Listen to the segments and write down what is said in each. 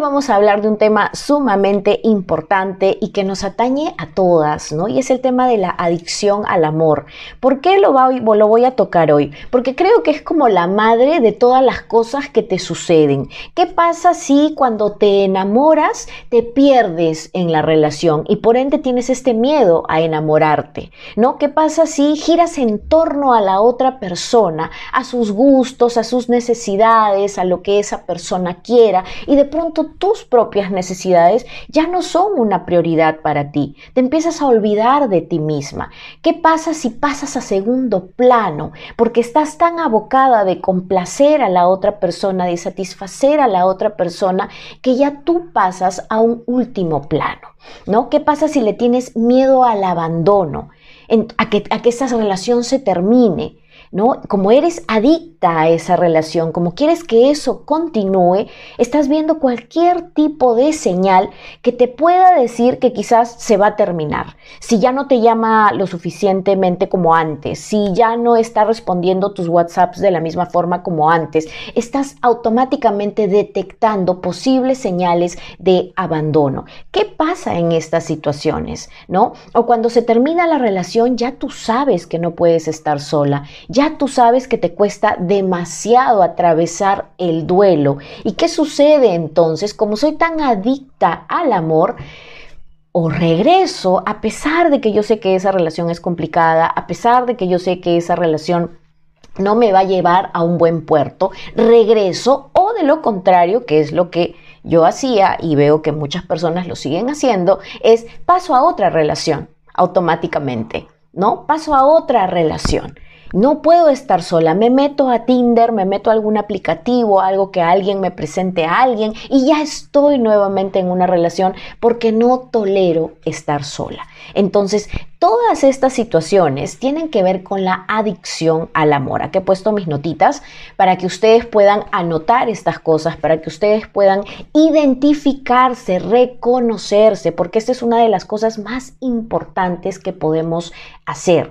Vamos a hablar de un tema sumamente importante y que nos atañe a todas, ¿no? Y es el tema de la adicción al amor. ¿Por qué lo, lo voy a tocar hoy? Porque creo que es como la madre de todas las cosas que te suceden. ¿Qué pasa si cuando te enamoras te pierdes en la relación y por ende tienes este miedo a enamorarte, ¿no? ¿Qué pasa si giras en torno a la otra persona, a sus gustos, a sus necesidades, a lo que esa persona quiera y de pronto tus propias necesidades ya no son una prioridad para ti. Te empiezas a olvidar de ti misma. ¿Qué pasa si pasas a segundo plano? Porque estás tan abocada de complacer a la otra persona, de satisfacer a la otra persona, que ya tú pasas a un último plano. ¿No? ¿Qué pasa si le tienes miedo al abandono? a, que, a que esa relación se termine. ¿No? Como eres adicta a esa relación, como quieres que eso continúe, estás viendo cualquier tipo de señal que te pueda decir que quizás se va a terminar. Si ya no te llama lo suficientemente como antes, si ya no está respondiendo tus WhatsApps de la misma forma como antes, estás automáticamente detectando posibles señales de abandono. ¿Qué pasa en estas situaciones? ¿No? O cuando se termina la relación, ya tú sabes que no puedes estar sola ya tú sabes que te cuesta demasiado atravesar el duelo. ¿Y qué sucede entonces? Como soy tan adicta al amor, o regreso a pesar de que yo sé que esa relación es complicada, a pesar de que yo sé que esa relación no me va a llevar a un buen puerto, regreso o de lo contrario, que es lo que yo hacía y veo que muchas personas lo siguen haciendo, es paso a otra relación automáticamente, ¿no? Paso a otra relación. No puedo estar sola, me meto a Tinder, me meto a algún aplicativo, algo que alguien me presente a alguien y ya estoy nuevamente en una relación porque no tolero estar sola. Entonces, todas estas situaciones tienen que ver con la adicción al amor. Aquí he puesto mis notitas para que ustedes puedan anotar estas cosas, para que ustedes puedan identificarse, reconocerse, porque esta es una de las cosas más importantes que podemos hacer.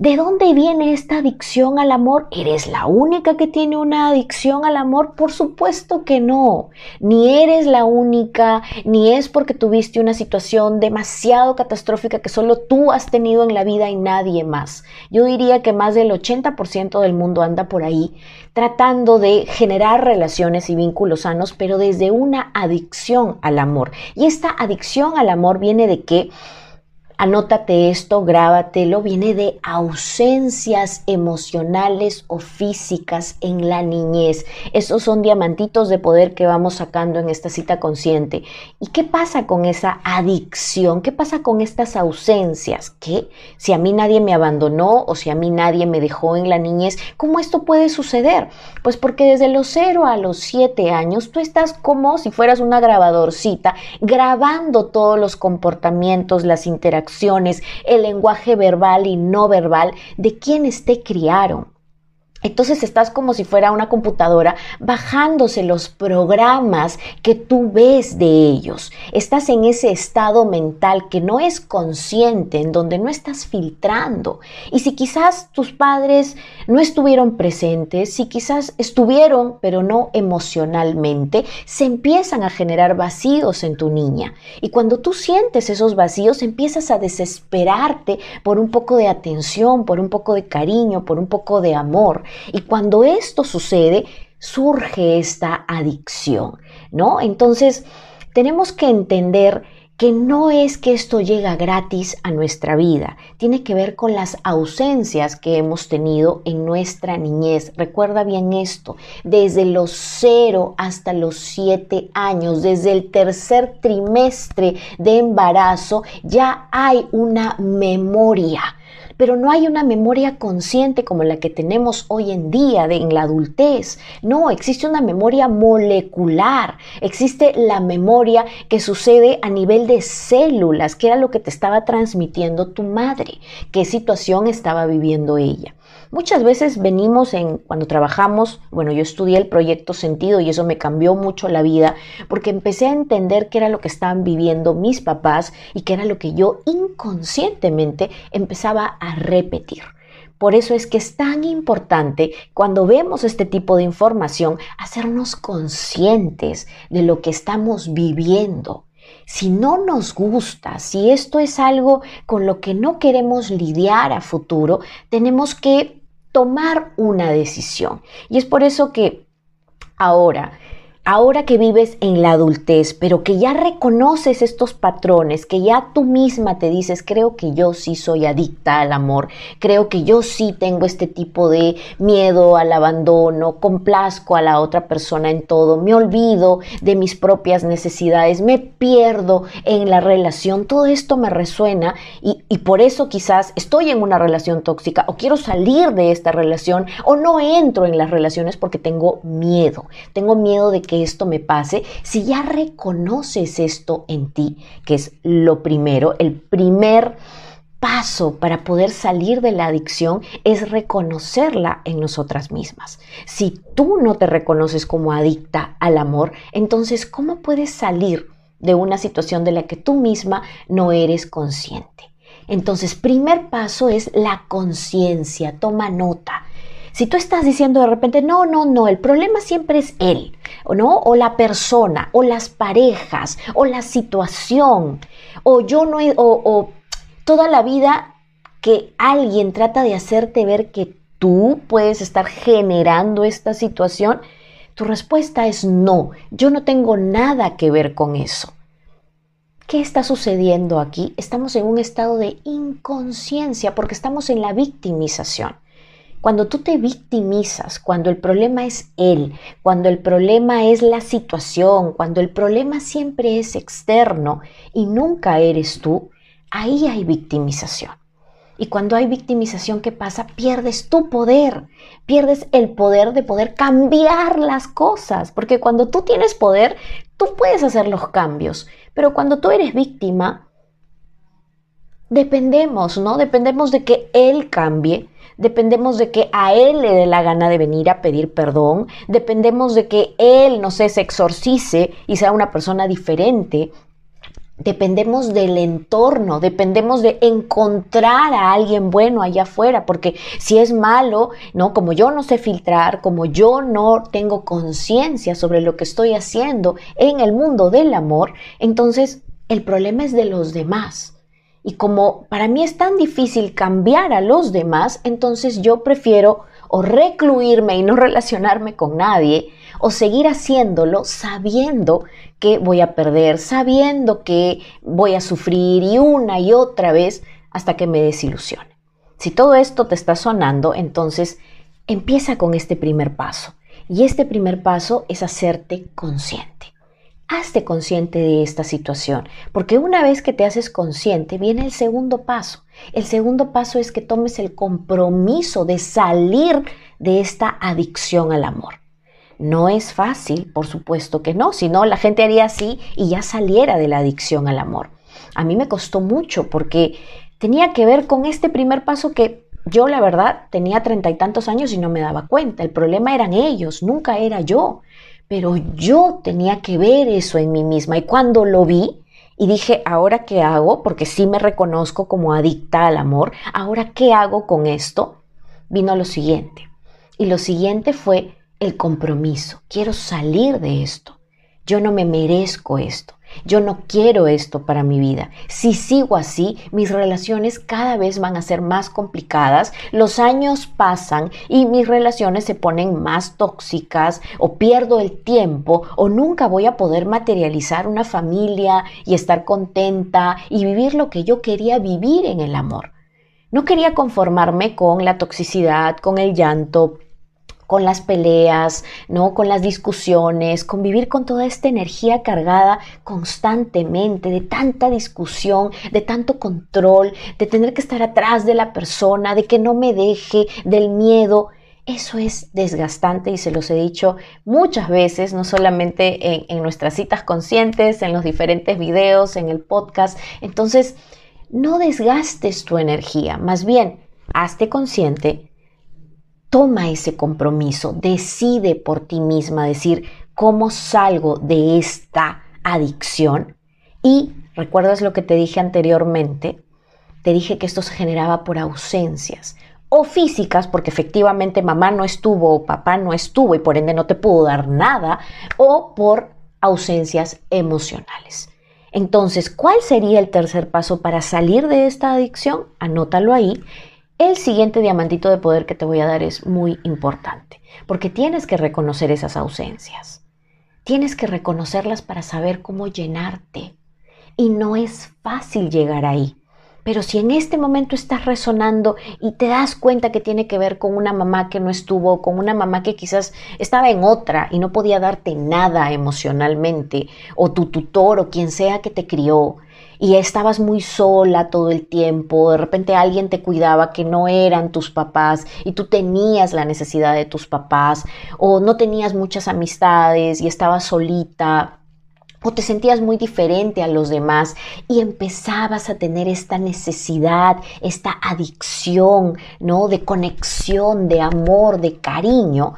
¿De dónde viene esta adicción al amor? ¿Eres la única que tiene una adicción al amor? Por supuesto que no. Ni eres la única, ni es porque tuviste una situación demasiado catastrófica que solo tú has tenido en la vida y nadie más. Yo diría que más del 80% del mundo anda por ahí tratando de generar relaciones y vínculos sanos, pero desde una adicción al amor. Y esta adicción al amor viene de que Anótate esto, grábatelo, viene de ausencias emocionales o físicas en la niñez. Esos son diamantitos de poder que vamos sacando en esta cita consciente. ¿Y qué pasa con esa adicción? ¿Qué pasa con estas ausencias? ¿Qué? Si a mí nadie me abandonó o si a mí nadie me dejó en la niñez, ¿cómo esto puede suceder? Pues porque desde los 0 a los 7 años tú estás como si fueras una grabadorcita grabando todos los comportamientos, las interacciones el lenguaje verbal y no verbal de quienes te criaron. Entonces estás como si fuera una computadora bajándose los programas que tú ves de ellos. Estás en ese estado mental que no es consciente, en donde no estás filtrando. Y si quizás tus padres no estuvieron presentes, si quizás estuvieron, pero no emocionalmente, se empiezan a generar vacíos en tu niña. Y cuando tú sientes esos vacíos, empiezas a desesperarte por un poco de atención, por un poco de cariño, por un poco de amor. Y cuando esto sucede, surge esta adicción, ¿no? Entonces, tenemos que entender que no es que esto llega gratis a nuestra vida, tiene que ver con las ausencias que hemos tenido en nuestra niñez. Recuerda bien esto, desde los 0 hasta los 7 años, desde el tercer trimestre de embarazo, ya hay una memoria pero no hay una memoria consciente como la que tenemos hoy en día de, en la adultez. No, existe una memoria molecular, existe la memoria que sucede a nivel de células, que era lo que te estaba transmitiendo tu madre, qué situación estaba viviendo ella. Muchas veces venimos en, cuando trabajamos, bueno, yo estudié el proyecto sentido y eso me cambió mucho la vida porque empecé a entender qué era lo que estaban viviendo mis papás y qué era lo que yo inconscientemente empezaba a repetir. Por eso es que es tan importante cuando vemos este tipo de información hacernos conscientes de lo que estamos viviendo. Si no nos gusta, si esto es algo con lo que no queremos lidiar a futuro, tenemos que tomar una decisión. Y es por eso que ahora ahora que vives en la adultez, pero que ya reconoces estos patrones, que ya tú misma te dices, creo que yo sí soy adicta al amor, creo que yo sí tengo este tipo de miedo al abandono, complazco a la otra persona en todo, me olvido de mis propias necesidades, me pierdo en la relación, todo esto me resuena y, y por eso quizás estoy en una relación tóxica o quiero salir de esta relación o no entro en las relaciones porque tengo miedo, tengo miedo de que que esto me pase, si ya reconoces esto en ti, que es lo primero, el primer paso para poder salir de la adicción es reconocerla en nosotras mismas. Si tú no te reconoces como adicta al amor, entonces ¿cómo puedes salir de una situación de la que tú misma no eres consciente? Entonces, primer paso es la conciencia, toma nota. Si tú estás diciendo de repente, no, no, no, el problema siempre es él, ¿o no? O la persona, o las parejas, o la situación, o yo no he, o, o toda la vida que alguien trata de hacerte ver que tú puedes estar generando esta situación, tu respuesta es no, yo no tengo nada que ver con eso. ¿Qué está sucediendo aquí? Estamos en un estado de inconsciencia porque estamos en la victimización. Cuando tú te victimizas, cuando el problema es él, cuando el problema es la situación, cuando el problema siempre es externo y nunca eres tú, ahí hay victimización. Y cuando hay victimización, ¿qué pasa? Pierdes tu poder, pierdes el poder de poder cambiar las cosas, porque cuando tú tienes poder, tú puedes hacer los cambios, pero cuando tú eres víctima, dependemos, ¿no? Dependemos de que él cambie, dependemos de que a él le dé la gana de venir a pedir perdón, dependemos de que él, no sé, se exorcice y sea una persona diferente, dependemos del entorno, dependemos de encontrar a alguien bueno allá afuera, porque si es malo, ¿no? Como yo no sé filtrar, como yo no tengo conciencia sobre lo que estoy haciendo en el mundo del amor, entonces el problema es de los demás. Y como para mí es tan difícil cambiar a los demás, entonces yo prefiero o recluirme y no relacionarme con nadie, o seguir haciéndolo sabiendo que voy a perder, sabiendo que voy a sufrir y una y otra vez hasta que me desilusione. Si todo esto te está sonando, entonces empieza con este primer paso. Y este primer paso es hacerte consciente hazte consciente de esta situación, porque una vez que te haces consciente viene el segundo paso. El segundo paso es que tomes el compromiso de salir de esta adicción al amor. No es fácil, por supuesto que no, si no la gente haría así y ya saliera de la adicción al amor. A mí me costó mucho porque tenía que ver con este primer paso que yo la verdad tenía treinta y tantos años y no me daba cuenta. El problema eran ellos, nunca era yo. Pero yo tenía que ver eso en mí misma y cuando lo vi y dije, ¿ahora qué hago? Porque sí me reconozco como adicta al amor. ¿Ahora qué hago con esto? Vino lo siguiente. Y lo siguiente fue el compromiso. Quiero salir de esto. Yo no me merezco esto. Yo no quiero esto para mi vida. Si sigo así, mis relaciones cada vez van a ser más complicadas, los años pasan y mis relaciones se ponen más tóxicas o pierdo el tiempo o nunca voy a poder materializar una familia y estar contenta y vivir lo que yo quería vivir en el amor. No quería conformarme con la toxicidad, con el llanto, con las peleas, ¿no? Con las discusiones, con vivir con toda esta energía cargada constantemente, de tanta discusión, de tanto control, de tener que estar atrás de la persona, de que no me deje, del miedo. Eso es desgastante y se los he dicho muchas veces, no solamente en, en nuestras citas conscientes, en los diferentes videos, en el podcast. Entonces, no desgastes tu energía, más bien, hazte consciente toma ese compromiso, decide por ti misma decir cómo salgo de esta adicción y recuerdas lo que te dije anteriormente, te dije que esto se generaba por ausencias o físicas, porque efectivamente mamá no estuvo o papá no estuvo y por ende no te pudo dar nada, o por ausencias emocionales. Entonces, ¿cuál sería el tercer paso para salir de esta adicción? Anótalo ahí el siguiente diamantito de poder que te voy a dar es muy importante, porque tienes que reconocer esas ausencias. Tienes que reconocerlas para saber cómo llenarte. Y no es fácil llegar ahí. Pero si en este momento estás resonando y te das cuenta que tiene que ver con una mamá que no estuvo, con una mamá que quizás estaba en otra y no podía darte nada emocionalmente, o tu tutor o quien sea que te crió, y estabas muy sola todo el tiempo, de repente alguien te cuidaba que no eran tus papás y tú tenías la necesidad de tus papás o no tenías muchas amistades y estabas solita o te sentías muy diferente a los demás y empezabas a tener esta necesidad, esta adicción, ¿no? De conexión, de amor, de cariño,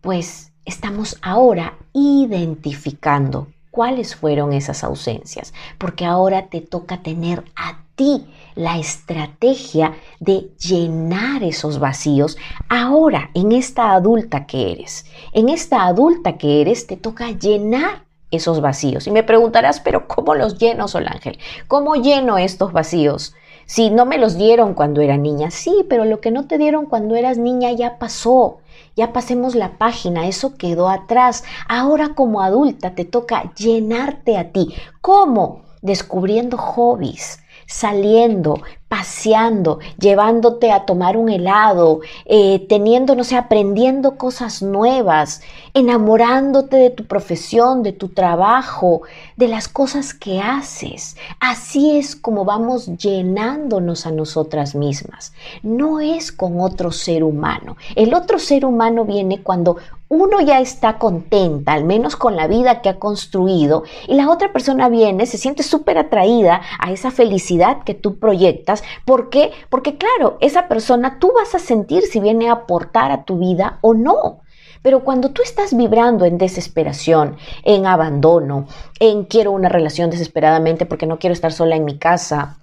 pues estamos ahora identificando cuáles fueron esas ausencias, porque ahora te toca tener a ti la estrategia de llenar esos vacíos ahora en esta adulta que eres. En esta adulta que eres te toca llenar esos vacíos. Y me preguntarás, pero ¿cómo los lleno, Sol Ángel? ¿Cómo lleno estos vacíos? Si no me los dieron cuando era niña, sí, pero lo que no te dieron cuando eras niña ya pasó. Ya pasemos la página, eso quedó atrás. Ahora como adulta te toca llenarte a ti. ¿Cómo? Descubriendo hobbies, saliendo, paseando, llevándote a tomar un helado, eh, teniendo, no sé, aprendiendo cosas nuevas, enamorándote de tu profesión, de tu trabajo, de las cosas que haces. Así es como vamos llenándonos a nosotras mismas. No es con otro ser humano. El otro ser humano viene cuando uno ya está contenta, al menos con la vida que ha construido, y la otra persona viene, se siente súper atraída a esa felicidad que tú proyectas. ¿Por qué? Porque claro, esa persona tú vas a sentir si viene a aportar a tu vida o no. Pero cuando tú estás vibrando en desesperación, en abandono, en quiero una relación desesperadamente porque no quiero estar sola en mi casa,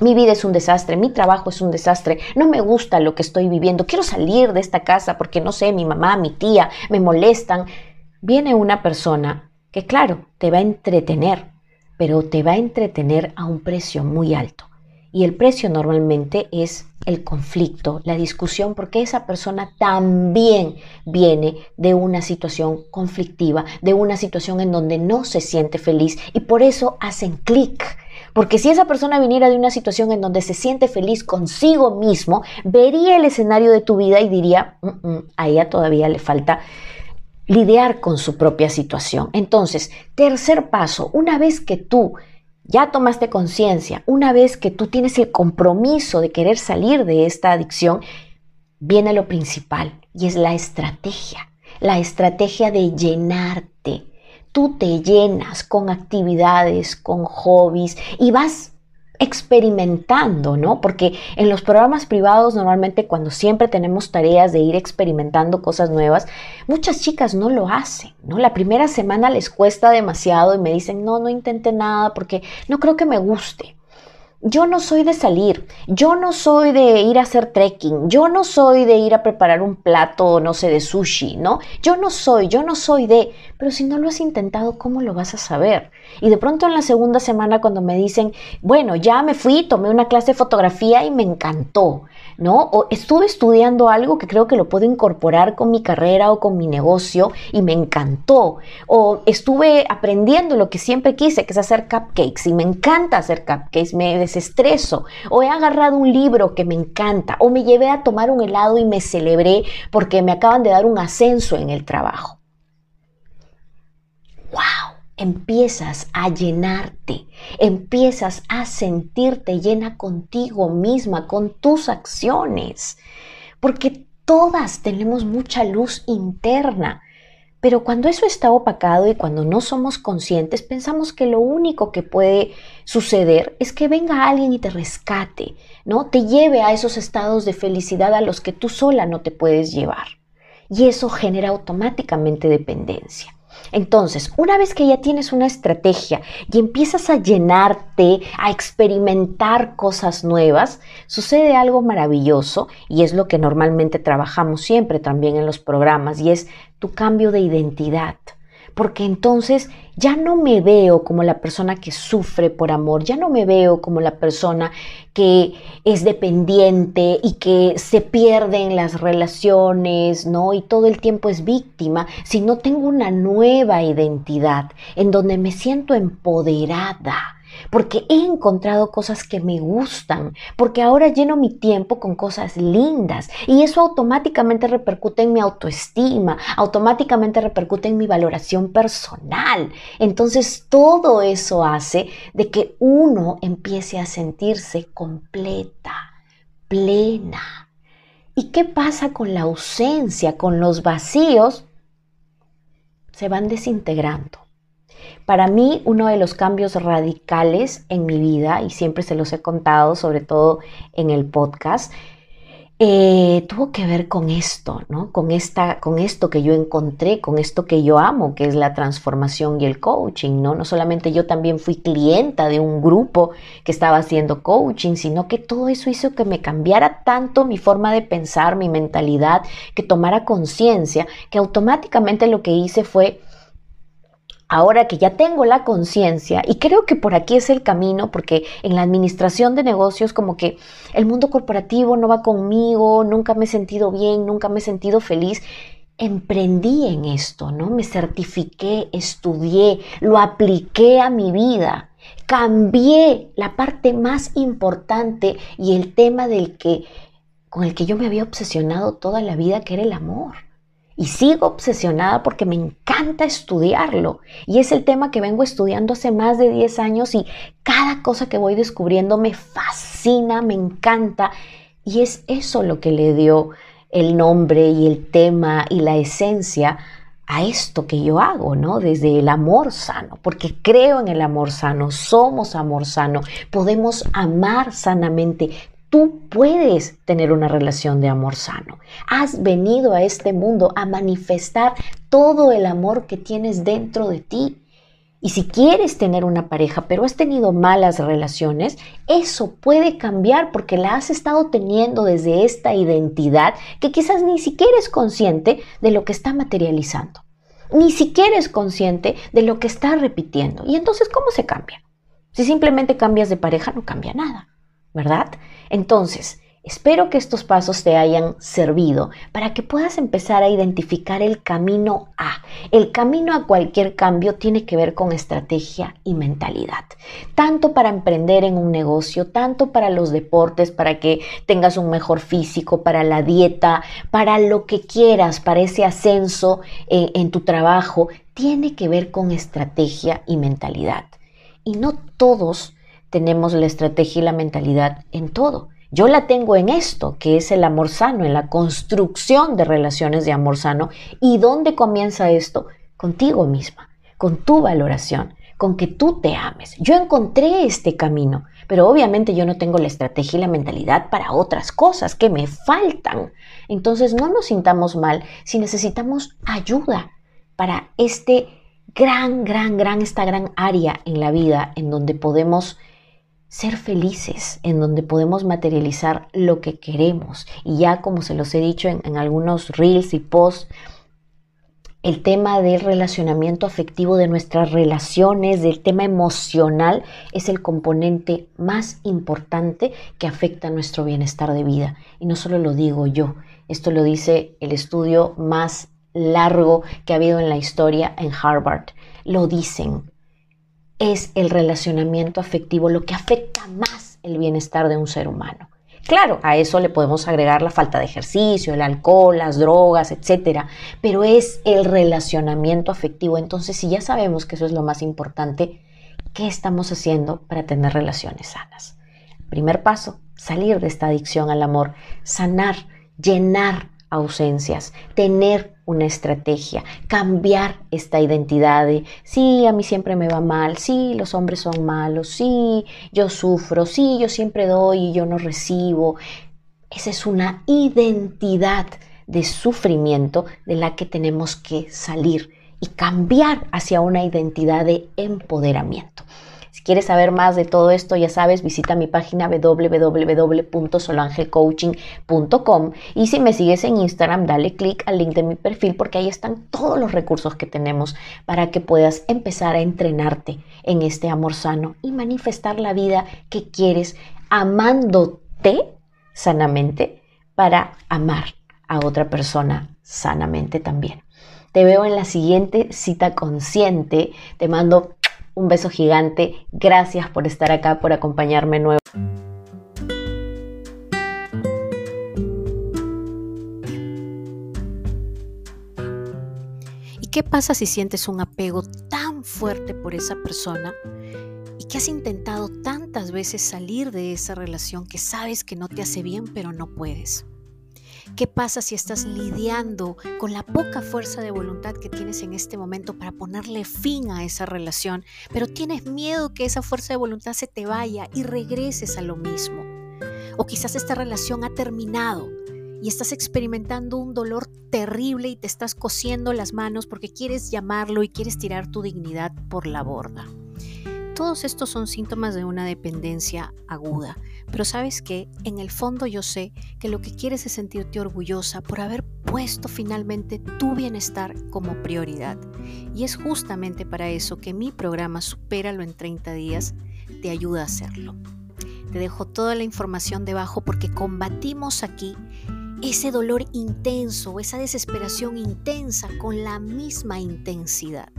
mi vida es un desastre, mi trabajo es un desastre, no me gusta lo que estoy viviendo, quiero salir de esta casa porque no sé, mi mamá, mi tía me molestan. Viene una persona que claro, te va a entretener, pero te va a entretener a un precio muy alto. Y el precio normalmente es el conflicto, la discusión, porque esa persona también viene de una situación conflictiva, de una situación en donde no se siente feliz y por eso hacen clic porque si esa persona viniera de una situación en donde se siente feliz consigo mismo, vería el escenario de tu vida y diría, mm, mm, a ella todavía le falta lidiar con su propia situación. Entonces, tercer paso, una vez que tú ya tomaste conciencia, una vez que tú tienes el compromiso de querer salir de esta adicción, viene lo principal y es la estrategia, la estrategia de llenarte. Tú te llenas con actividades, con hobbies y vas experimentando, ¿no? Porque en los programas privados normalmente cuando siempre tenemos tareas de ir experimentando cosas nuevas, muchas chicas no lo hacen, ¿no? La primera semana les cuesta demasiado y me dicen, no, no intenté nada porque no creo que me guste. Yo no soy de salir, yo no soy de ir a hacer trekking, yo no soy de ir a preparar un plato, no sé, de sushi, ¿no? Yo no soy, yo no soy de, pero si no lo has intentado, ¿cómo lo vas a saber? Y de pronto en la segunda semana cuando me dicen, bueno, ya me fui, tomé una clase de fotografía y me encantó, ¿no? O estuve estudiando algo que creo que lo puedo incorporar con mi carrera o con mi negocio y me encantó. O estuve aprendiendo lo que siempre quise, que es hacer cupcakes y me encanta hacer cupcakes, me desestreso. O he agarrado un libro que me encanta. O me llevé a tomar un helado y me celebré porque me acaban de dar un ascenso en el trabajo. ¡Wow! empiezas a llenarte, empiezas a sentirte llena contigo misma, con tus acciones, porque todas tenemos mucha luz interna. Pero cuando eso está opacado y cuando no somos conscientes, pensamos que lo único que puede suceder es que venga alguien y te rescate, ¿no? Te lleve a esos estados de felicidad a los que tú sola no te puedes llevar. Y eso genera automáticamente dependencia. Entonces, una vez que ya tienes una estrategia y empiezas a llenarte, a experimentar cosas nuevas, sucede algo maravilloso y es lo que normalmente trabajamos siempre también en los programas y es tu cambio de identidad porque entonces ya no me veo como la persona que sufre por amor, ya no me veo como la persona que es dependiente y que se pierde en las relaciones, ¿no? Y todo el tiempo es víctima, sino tengo una nueva identidad en donde me siento empoderada porque he encontrado cosas que me gustan, porque ahora lleno mi tiempo con cosas lindas y eso automáticamente repercute en mi autoestima, automáticamente repercute en mi valoración personal. Entonces todo eso hace de que uno empiece a sentirse completa, plena. ¿Y qué pasa con la ausencia, con los vacíos? Se van desintegrando. Para mí, uno de los cambios radicales en mi vida, y siempre se los he contado, sobre todo en el podcast, eh, tuvo que ver con esto, ¿no? Con, esta, con esto que yo encontré, con esto que yo amo, que es la transformación y el coaching, ¿no? No solamente yo también fui clienta de un grupo que estaba haciendo coaching, sino que todo eso hizo que me cambiara tanto mi forma de pensar, mi mentalidad, que tomara conciencia, que automáticamente lo que hice fue ahora que ya tengo la conciencia, y creo que por aquí es el camino, porque en la administración de negocios como que el mundo corporativo no va conmigo, nunca me he sentido bien, nunca me he sentido feliz, emprendí en esto, ¿no? Me certifiqué, estudié, lo apliqué a mi vida, cambié la parte más importante y el tema del que con el que yo me había obsesionado toda la vida, que era el amor y sigo obsesionada porque me encanta estudiarlo. Y es el tema que vengo estudiando hace más de 10 años y cada cosa que voy descubriendo me fascina, me encanta. Y es eso lo que le dio el nombre y el tema y la esencia a esto que yo hago, ¿no? Desde el amor sano, porque creo en el amor sano, somos amor sano, podemos amar sanamente, Tú puedes tener una relación de amor sano. Has venido a este mundo a manifestar todo el amor que tienes dentro de ti. Y si quieres tener una pareja, pero has tenido malas relaciones, eso puede cambiar porque la has estado teniendo desde esta identidad que quizás ni siquiera es consciente de lo que está materializando. Ni siquiera es consciente de lo que está repitiendo. Y entonces, ¿cómo se cambia? Si simplemente cambias de pareja, no cambia nada. ¿verdad? Entonces, espero que estos pasos te hayan servido para que puedas empezar a identificar el camino a. El camino a cualquier cambio tiene que ver con estrategia y mentalidad. Tanto para emprender en un negocio, tanto para los deportes, para que tengas un mejor físico, para la dieta, para lo que quieras, para ese ascenso eh, en tu trabajo, tiene que ver con estrategia y mentalidad. Y no todos tenemos la estrategia y la mentalidad en todo. Yo la tengo en esto, que es el amor sano, en la construcción de relaciones de amor sano. ¿Y dónde comienza esto? Contigo misma, con tu valoración, con que tú te ames. Yo encontré este camino, pero obviamente yo no tengo la estrategia y la mentalidad para otras cosas que me faltan. Entonces no nos sintamos mal si necesitamos ayuda para este gran, gran, gran, esta gran área en la vida en donde podemos ser felices, en donde podemos materializar lo que queremos. Y ya como se los he dicho en, algunos reels y posts, el tema del relacionamiento afectivo de nuestras relaciones, del tema emocional, es el componente más importante que afecta a nuestro bienestar de vida. Y no solo lo digo yo, esto lo dice el estudio más largo que ha habido en la historia en Harvard. Lo dicen es el relacionamiento afectivo lo que afecta más el bienestar de un ser humano. Claro, a eso le podemos agregar la falta de ejercicio, el alcohol, las drogas, etcétera, pero es el relacionamiento afectivo. Entonces, si ya sabemos que eso es lo más importante, ¿qué estamos haciendo para tener relaciones sanas? Primer paso, salir de esta adicción al amor, sanar, llenar ausencias, tener una estrategia, cambiar esta identidad de, sí, a mí siempre me va mal, sí, los hombres son malos, sí, yo sufro, sí, yo siempre doy y yo no recibo. Esa es una identidad de sufrimiento de la que tenemos que salir y cambiar hacia una identidad de empoderamiento. Quieres saber más de todo esto, ya sabes, visita mi página www.solangelcoaching.com y si me sigues en Instagram, dale click al link de mi perfil porque ahí están todos los recursos que tenemos para que puedas empezar a entrenarte en este amor sano y manifestar la vida que quieres amándote sanamente para amar a otra persona sanamente también. Te veo en la siguiente cita consciente. Te mando un beso gigante. Gracias por estar acá, por acompañarme nuevo. ¿Y qué pasa si sientes un apego tan fuerte por esa persona y que has intentado tantas veces salir de esa relación que sabes que no te hace bien pero no puedes? ¿Qué pasa si estás lidiando con la poca fuerza de voluntad que tienes en este momento para ponerle fin a esa relación, pero tienes miedo que esa fuerza de voluntad se te vaya y regreses a lo mismo? O quizás esta relación ha terminado y estás experimentando un dolor terrible y te estás cosiendo las manos porque quieres llamarlo y quieres tirar tu dignidad por la borda. Todos estos son síntomas de una dependencia aguda, pero sabes que en el fondo yo sé que lo que quieres es sentirte orgullosa por haber puesto finalmente tu bienestar como prioridad. Y es justamente para eso que mi programa Supéralo en 30 días te ayuda a hacerlo. Te dejo toda la información debajo porque combatimos aquí ese dolor intenso, esa desesperación intensa con la misma intensidad,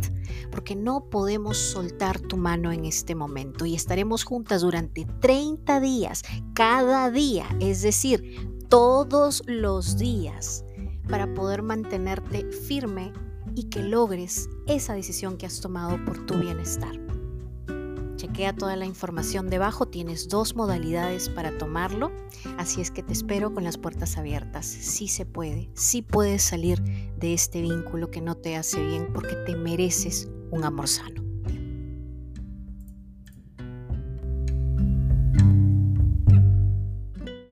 porque no podemos soltar tu mano en este momento y estaremos juntas durante 30 días, cada día, es decir, todos los días, para poder mantenerte firme y que logres esa decisión que has tomado por tu bienestar. Chequea toda la información debajo, tienes dos modalidades para tomarlo, así es que te espero con las puertas abiertas. Sí se puede, sí puedes salir de este vínculo que no te hace bien porque te mereces un amor sano.